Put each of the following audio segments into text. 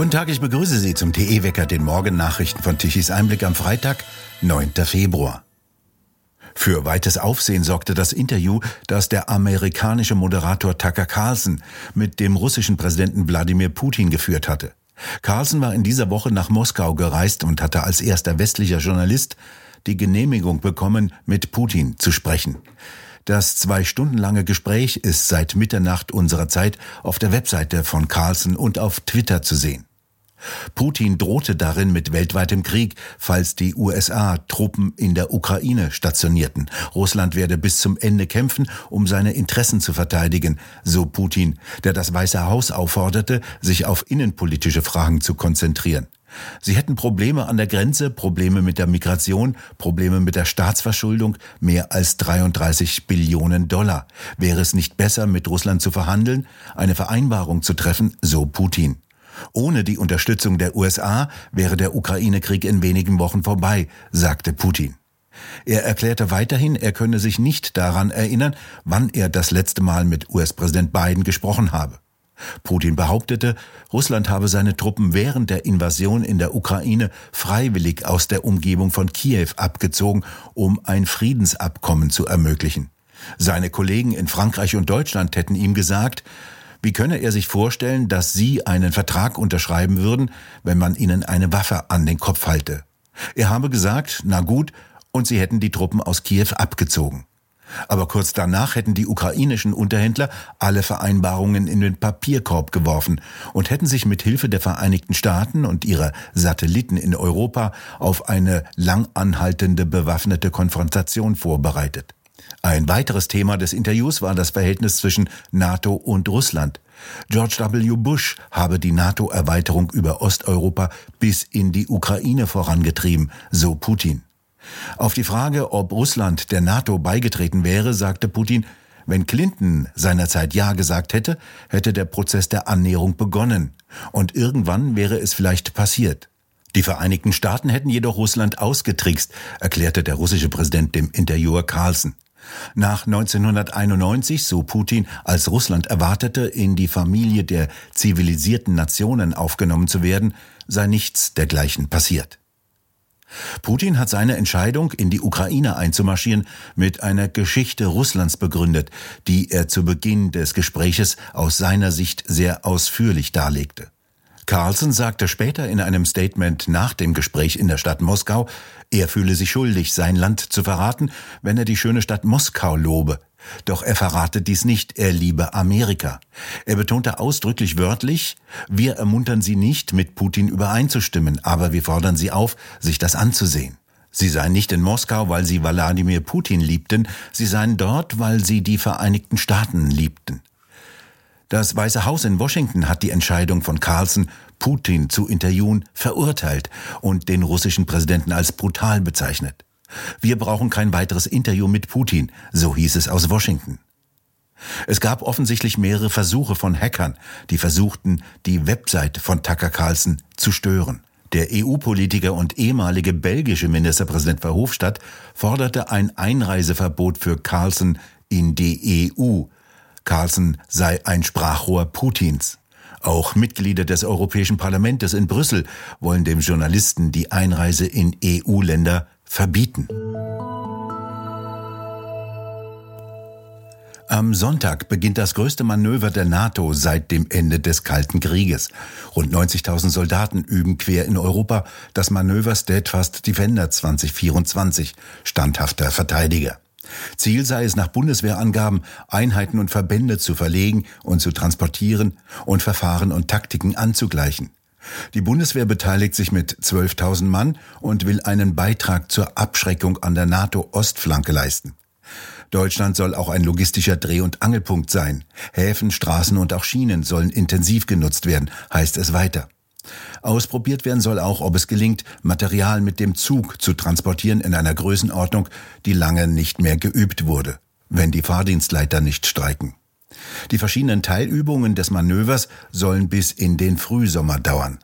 Guten Tag, ich begrüße Sie zum TE-Wecker, den Morgennachrichten von Tichys Einblick am Freitag, 9. Februar. Für weites Aufsehen sorgte das Interview, das der amerikanische Moderator Tucker Carlson mit dem russischen Präsidenten Wladimir Putin geführt hatte. Carlson war in dieser Woche nach Moskau gereist und hatte als erster westlicher Journalist die Genehmigung bekommen, mit Putin zu sprechen. Das zwei Stunden lange Gespräch ist seit Mitternacht unserer Zeit auf der Webseite von Carlson und auf Twitter zu sehen. Putin drohte darin mit weltweitem Krieg, falls die USA Truppen in der Ukraine stationierten. Russland werde bis zum Ende kämpfen, um seine Interessen zu verteidigen, so Putin, der das Weiße Haus aufforderte, sich auf innenpolitische Fragen zu konzentrieren. Sie hätten Probleme an der Grenze, Probleme mit der Migration, Probleme mit der Staatsverschuldung, mehr als 33 Billionen Dollar. Wäre es nicht besser, mit Russland zu verhandeln, eine Vereinbarung zu treffen, so Putin. Ohne die Unterstützung der USA wäre der Ukraine-Krieg in wenigen Wochen vorbei, sagte Putin. Er erklärte weiterhin, er könne sich nicht daran erinnern, wann er das letzte Mal mit US-Präsident Biden gesprochen habe. Putin behauptete, Russland habe seine Truppen während der Invasion in der Ukraine freiwillig aus der Umgebung von Kiew abgezogen, um ein Friedensabkommen zu ermöglichen. Seine Kollegen in Frankreich und Deutschland hätten ihm gesagt, wie könne er sich vorstellen, dass sie einen Vertrag unterschreiben würden, wenn man ihnen eine Waffe an den Kopf halte? Er habe gesagt, na gut, und sie hätten die Truppen aus Kiew abgezogen. Aber kurz danach hätten die ukrainischen Unterhändler alle Vereinbarungen in den Papierkorb geworfen und hätten sich mit Hilfe der Vereinigten Staaten und ihrer Satelliten in Europa auf eine lang anhaltende bewaffnete Konfrontation vorbereitet. Ein weiteres Thema des Interviews war das Verhältnis zwischen NATO und Russland. George W. Bush habe die NATO-Erweiterung über Osteuropa bis in die Ukraine vorangetrieben, so Putin. Auf die Frage, ob Russland der NATO beigetreten wäre, sagte Putin, wenn Clinton seinerzeit Ja gesagt hätte, hätte der Prozess der Annäherung begonnen. Und irgendwann wäre es vielleicht passiert. Die Vereinigten Staaten hätten jedoch Russland ausgetrickst, erklärte der russische Präsident dem Interviewer Carlson. Nach 1991, so Putin, als Russland erwartete, in die Familie der zivilisierten Nationen aufgenommen zu werden, sei nichts dergleichen passiert. Putin hat seine Entscheidung, in die Ukraine einzumarschieren, mit einer Geschichte Russlands begründet, die er zu Beginn des Gespräches aus seiner Sicht sehr ausführlich darlegte. Carlson sagte später in einem Statement nach dem Gespräch in der Stadt Moskau, er fühle sich schuldig, sein Land zu verraten, wenn er die schöne Stadt Moskau lobe. Doch er verrate dies nicht, er liebe Amerika. Er betonte ausdrücklich wörtlich, wir ermuntern Sie nicht, mit Putin übereinzustimmen, aber wir fordern Sie auf, sich das anzusehen. Sie seien nicht in Moskau, weil sie Wladimir Putin liebten, sie seien dort, weil sie die Vereinigten Staaten liebten. Das Weiße Haus in Washington hat die Entscheidung von Carlson, Putin zu interviewen, verurteilt und den russischen Präsidenten als brutal bezeichnet. Wir brauchen kein weiteres Interview mit Putin, so hieß es aus Washington. Es gab offensichtlich mehrere Versuche von Hackern, die versuchten, die Website von Tucker Carlson zu stören. Der EU-Politiker und ehemalige belgische Ministerpräsident Verhofstadt forderte ein Einreiseverbot für Carlson in die EU. Carlson sei ein Sprachrohr Putins. Auch Mitglieder des Europäischen Parlaments in Brüssel wollen dem Journalisten die Einreise in EU-Länder verbieten. Am Sonntag beginnt das größte Manöver der NATO seit dem Ende des Kalten Krieges. Rund 90.000 Soldaten üben quer in Europa das Manöver Steadfast Defender 2024, standhafter Verteidiger. Ziel sei es nach Bundeswehrangaben, Einheiten und Verbände zu verlegen und zu transportieren und Verfahren und Taktiken anzugleichen. Die Bundeswehr beteiligt sich mit 12.000 Mann und will einen Beitrag zur Abschreckung an der NATO-Ostflanke leisten. Deutschland soll auch ein logistischer Dreh- und Angelpunkt sein. Häfen, Straßen und auch Schienen sollen intensiv genutzt werden, heißt es weiter. Ausprobiert werden soll auch, ob es gelingt, Material mit dem Zug zu transportieren in einer Größenordnung, die lange nicht mehr geübt wurde, wenn die Fahrdienstleiter nicht streiken. Die verschiedenen Teilübungen des Manövers sollen bis in den Frühsommer dauern.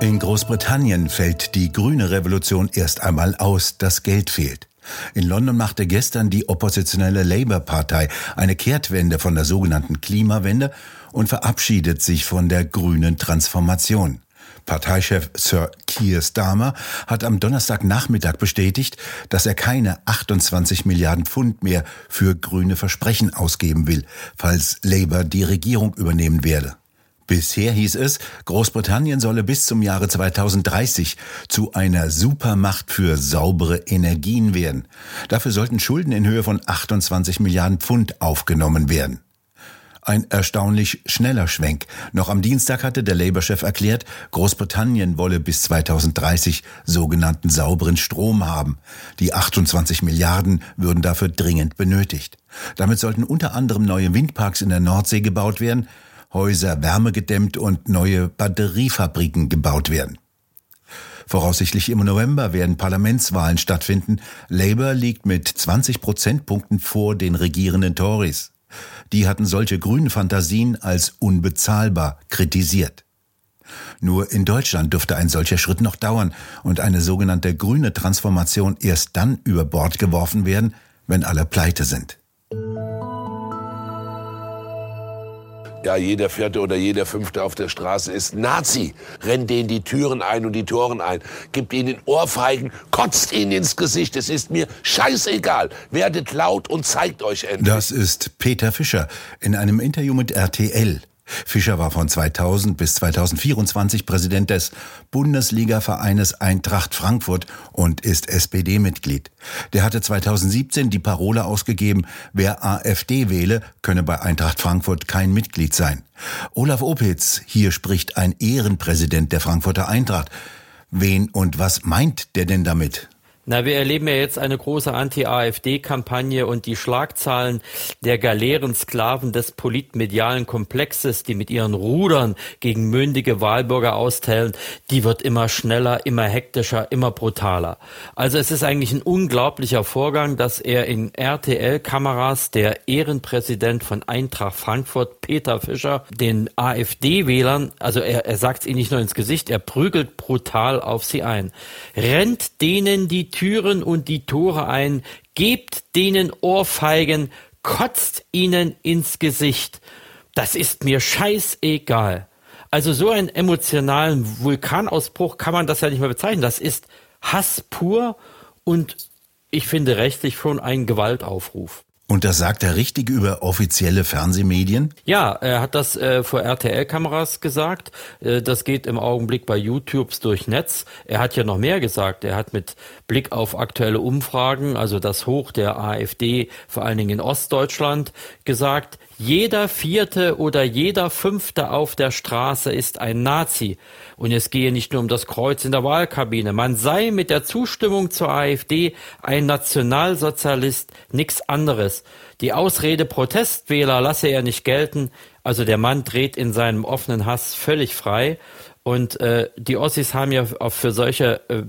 In Großbritannien fällt die grüne Revolution erst einmal aus, das Geld fehlt. In London machte gestern die oppositionelle Labour-Partei eine Kehrtwende von der sogenannten Klimawende und verabschiedet sich von der grünen Transformation. Parteichef Sir Keir Starmer hat am Donnerstagnachmittag bestätigt, dass er keine 28 Milliarden Pfund mehr für grüne Versprechen ausgeben will, falls Labour die Regierung übernehmen werde. Bisher hieß es, Großbritannien solle bis zum Jahre 2030 zu einer Supermacht für saubere Energien werden. Dafür sollten Schulden in Höhe von 28 Milliarden Pfund aufgenommen werden. Ein erstaunlich schneller Schwenk. Noch am Dienstag hatte der Labour-Chef erklärt, Großbritannien wolle bis 2030 sogenannten sauberen Strom haben. Die 28 Milliarden würden dafür dringend benötigt. Damit sollten unter anderem neue Windparks in der Nordsee gebaut werden, Häuser wärmegedämmt und neue Batteriefabriken gebaut werden. Voraussichtlich im November werden Parlamentswahlen stattfinden. Labour liegt mit 20 Prozentpunkten vor den regierenden Tories. Die hatten solche grünen Fantasien als unbezahlbar kritisiert. Nur in Deutschland dürfte ein solcher Schritt noch dauern und eine sogenannte grüne Transformation erst dann über Bord geworfen werden, wenn alle pleite sind. Ja, jeder Vierte oder jeder Fünfte auf der Straße ist Nazi. Rennt denen die Türen ein und die Toren ein. Gibt ihnen Ohrfeigen, kotzt ihnen ins Gesicht. Es ist mir scheißegal. Werdet laut und zeigt euch endlich. Das ist Peter Fischer in einem Interview mit RTL. Fischer war von 2000 bis 2024 Präsident des Bundesliga-Vereines Eintracht Frankfurt und ist SPD-Mitglied. Der hatte 2017 die Parole ausgegeben, wer AfD wähle, könne bei Eintracht Frankfurt kein Mitglied sein. Olaf Opitz, hier spricht ein Ehrenpräsident der Frankfurter Eintracht. Wen und was meint der denn damit? Na, wir erleben ja jetzt eine große Anti-AfD-Kampagne und die Schlagzahlen der Galeerensklaven des politmedialen Komplexes, die mit ihren Rudern gegen mündige Wahlbürger austeilen, die wird immer schneller, immer hektischer, immer brutaler. Also es ist eigentlich ein unglaublicher Vorgang, dass er in RTL-Kameras der Ehrenpräsident von Eintracht Frankfurt, Peter Fischer, den AfD-Wählern, also er, er sagt es ihnen nicht nur ins Gesicht, er prügelt brutal auf sie ein. Rennt denen die Türen und die Tore ein, gebt denen Ohrfeigen, kotzt ihnen ins Gesicht. Das ist mir scheißegal. Also so einen emotionalen Vulkanausbruch kann man das ja nicht mehr bezeichnen. Das ist Hass pur und ich finde rechtlich schon ein Gewaltaufruf. Und das sagt er richtig über offizielle Fernsehmedien? Ja, er hat das äh, vor RTL-Kameras gesagt. Äh, das geht im Augenblick bei YouTubes durch Netz. Er hat ja noch mehr gesagt. Er hat mit Blick auf aktuelle Umfragen, also das Hoch der AfD, vor allen Dingen in Ostdeutschland, gesagt, jeder vierte oder jeder fünfte auf der Straße ist ein Nazi. Und es gehe nicht nur um das Kreuz in der Wahlkabine. Man sei mit der Zustimmung zur AfD ein Nationalsozialist, nichts anderes. Die Ausrede Protestwähler lasse er nicht gelten. Also der Mann dreht in seinem offenen Hass völlig frei. Und äh, die Ossis haben ja auch für solche äh,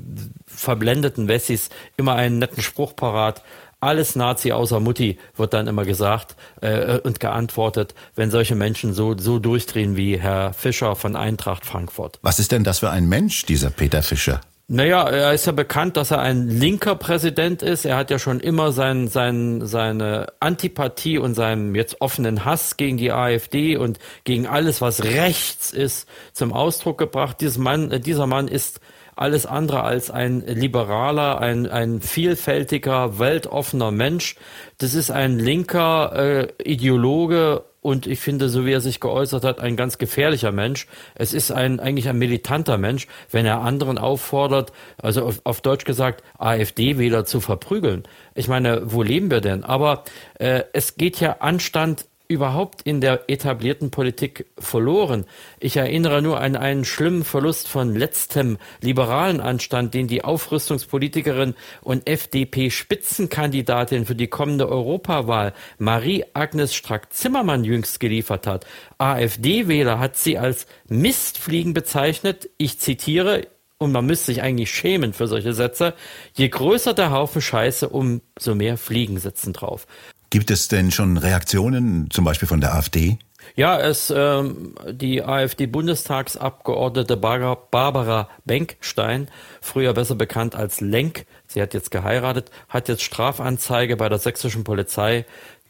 verblendeten Wessis immer einen netten Spruch parat alles Nazi außer Mutti, wird dann immer gesagt äh, und geantwortet, wenn solche Menschen so, so durchdrehen wie Herr Fischer von Eintracht Frankfurt. Was ist denn das für ein Mensch, dieser Peter Fischer? Naja, er ist ja bekannt, dass er ein linker Präsident ist. Er hat ja schon immer sein, sein, seine Antipathie und seinen jetzt offenen Hass gegen die AfD und gegen alles, was rechts ist, zum Ausdruck gebracht. Dieses Mann, äh, dieser Mann ist alles andere als ein liberaler, ein, ein vielfältiger, weltoffener Mensch. Das ist ein linker äh, Ideologe und ich finde, so wie er sich geäußert hat, ein ganz gefährlicher Mensch. Es ist ein eigentlich ein militanter Mensch, wenn er anderen auffordert, also auf, auf Deutsch gesagt, AfD-Wähler zu verprügeln. Ich meine, wo leben wir denn? Aber äh, es geht ja Anstand überhaupt in der etablierten Politik verloren. Ich erinnere nur an einen schlimmen Verlust von letztem liberalen Anstand, den die Aufrüstungspolitikerin und FDP-Spitzenkandidatin für die kommende Europawahl Marie-Agnes Strack-Zimmermann jüngst geliefert hat. AfD-Wähler hat sie als Mistfliegen bezeichnet. Ich zitiere, und man müsste sich eigentlich schämen für solche Sätze, je größer der Haufen Scheiße, umso mehr Fliegen sitzen drauf. Gibt es denn schon Reaktionen, zum Beispiel von der AfD? Ja, es ähm, die AfD-Bundestagsabgeordnete Barbara Benkstein, früher besser bekannt als Lenk, sie hat jetzt geheiratet, hat jetzt Strafanzeige bei der sächsischen Polizei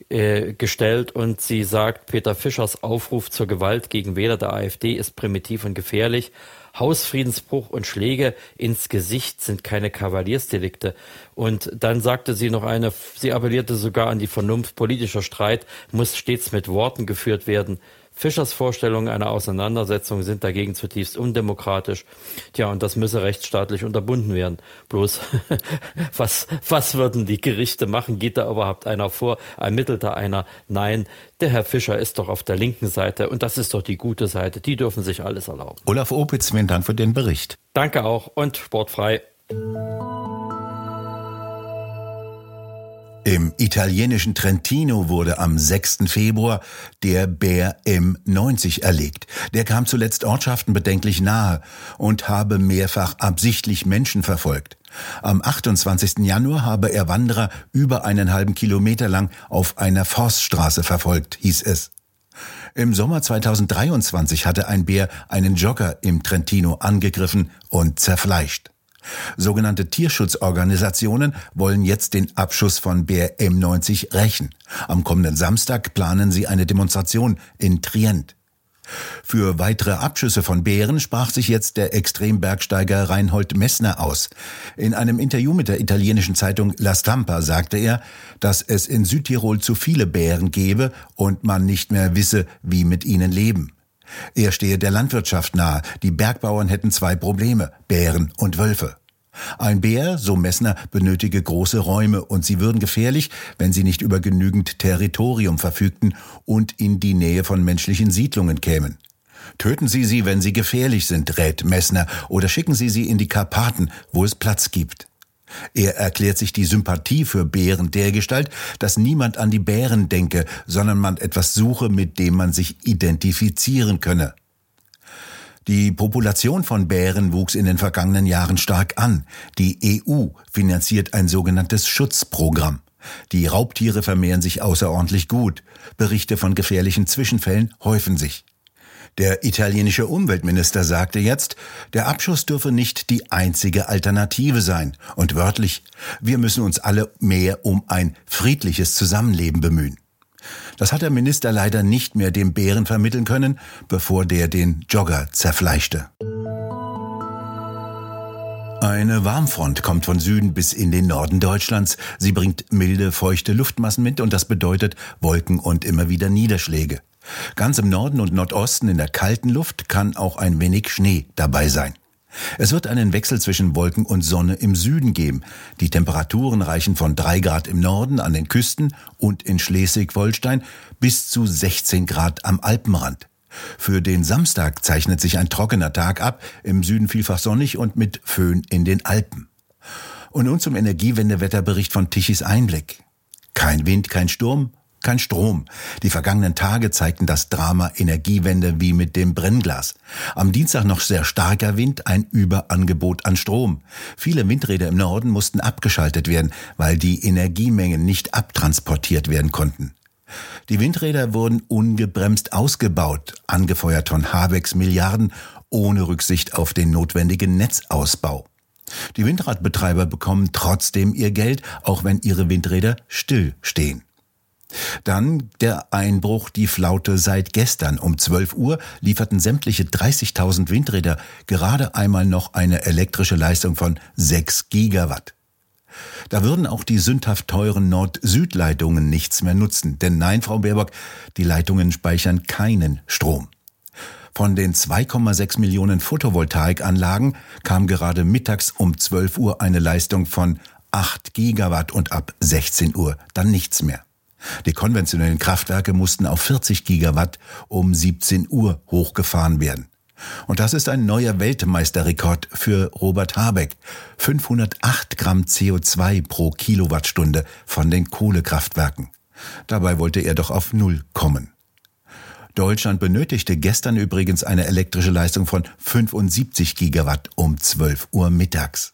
äh, gestellt und sie sagt, Peter Fischers Aufruf zur Gewalt gegen Wähler der AfD ist primitiv und gefährlich. Hausfriedensbruch und Schläge ins Gesicht sind keine Kavaliersdelikte. Und dann sagte sie noch eine, sie appellierte sogar an die Vernunft, politischer Streit muss stets mit Worten geführt werden. Fischers Vorstellungen einer Auseinandersetzung sind dagegen zutiefst undemokratisch. Tja, und das müsse rechtsstaatlich unterbunden werden. Bloß, was, was würden die Gerichte machen? Geht da überhaupt einer vor? Ermittelt da einer? Nein, der Herr Fischer ist doch auf der linken Seite und das ist doch die gute Seite. Die dürfen sich alles erlauben. Olaf Opitz, vielen Dank für den Bericht. Danke auch und sportfrei. Im italienischen Trentino wurde am 6. Februar der Bär M90 erlegt. Der kam zuletzt Ortschaften bedenklich nahe und habe mehrfach absichtlich Menschen verfolgt. Am 28. Januar habe er Wanderer über einen halben Kilometer lang auf einer Forststraße verfolgt, hieß es. Im Sommer 2023 hatte ein Bär einen Jogger im Trentino angegriffen und zerfleischt. Sogenannte Tierschutzorganisationen wollen jetzt den Abschuss von Bär M90 rächen. Am kommenden Samstag planen sie eine Demonstration in Trient. Für weitere Abschüsse von Bären sprach sich jetzt der Extrembergsteiger Reinhold Messner aus. In einem Interview mit der italienischen Zeitung La Stampa sagte er, dass es in Südtirol zu viele Bären gebe und man nicht mehr wisse, wie mit ihnen leben. Er stehe der Landwirtschaft nahe. Die Bergbauern hätten zwei Probleme, Bären und Wölfe. Ein Bär, so Messner, benötige große Räume und sie würden gefährlich, wenn sie nicht über genügend Territorium verfügten und in die Nähe von menschlichen Siedlungen kämen. Töten Sie sie, wenn sie gefährlich sind, rät Messner, oder schicken Sie sie in die Karpaten, wo es Platz gibt. Er erklärt sich die Sympathie für Bären dergestalt, dass niemand an die Bären denke, sondern man etwas suche, mit dem man sich identifizieren könne. Die Population von Bären wuchs in den vergangenen Jahren stark an. Die EU finanziert ein sogenanntes Schutzprogramm. Die Raubtiere vermehren sich außerordentlich gut. Berichte von gefährlichen Zwischenfällen häufen sich. Der italienische Umweltminister sagte jetzt, der Abschuss dürfe nicht die einzige Alternative sein. Und wörtlich, wir müssen uns alle mehr um ein friedliches Zusammenleben bemühen. Das hat der Minister leider nicht mehr dem Bären vermitteln können, bevor der den Jogger zerfleischte. Eine Warmfront kommt von Süden bis in den Norden Deutschlands. Sie bringt milde, feuchte Luftmassen mit und das bedeutet Wolken und immer wieder Niederschläge. Ganz im Norden und Nordosten in der kalten Luft kann auch ein wenig Schnee dabei sein. Es wird einen Wechsel zwischen Wolken und Sonne im Süden geben. Die Temperaturen reichen von drei Grad im Norden an den Küsten und in Schleswig-Holstein bis zu 16 Grad am Alpenrand. Für den Samstag zeichnet sich ein trockener Tag ab, im Süden vielfach sonnig und mit Föhn in den Alpen. Und nun zum Energiewendewetterbericht von Tichys Einblick. Kein Wind, kein Sturm, kein Strom. Die vergangenen Tage zeigten das Drama Energiewende wie mit dem Brennglas. Am Dienstag noch sehr starker Wind, ein Überangebot an Strom. Viele Windräder im Norden mussten abgeschaltet werden, weil die Energiemengen nicht abtransportiert werden konnten. Die Windräder wurden ungebremst ausgebaut, angefeuert von Habecks Milliarden, ohne Rücksicht auf den notwendigen Netzausbau. Die Windradbetreiber bekommen trotzdem ihr Geld, auch wenn ihre Windräder still stehen. Dann der Einbruch, die Flaute seit gestern. Um 12 Uhr lieferten sämtliche 30.000 Windräder gerade einmal noch eine elektrische Leistung von 6 Gigawatt. Da würden auch die sündhaft teuren Nord-Süd-Leitungen nichts mehr nutzen. Denn nein, Frau Baerbock, die Leitungen speichern keinen Strom. Von den 2,6 Millionen Photovoltaikanlagen kam gerade mittags um 12 Uhr eine Leistung von 8 Gigawatt und ab 16 Uhr dann nichts mehr. Die konventionellen Kraftwerke mussten auf 40 Gigawatt um 17 Uhr hochgefahren werden. Und das ist ein neuer Weltmeisterrekord für Robert Habeck. 508 Gramm CO2 pro Kilowattstunde von den Kohlekraftwerken. Dabei wollte er doch auf Null kommen. Deutschland benötigte gestern übrigens eine elektrische Leistung von 75 Gigawatt um 12 Uhr mittags.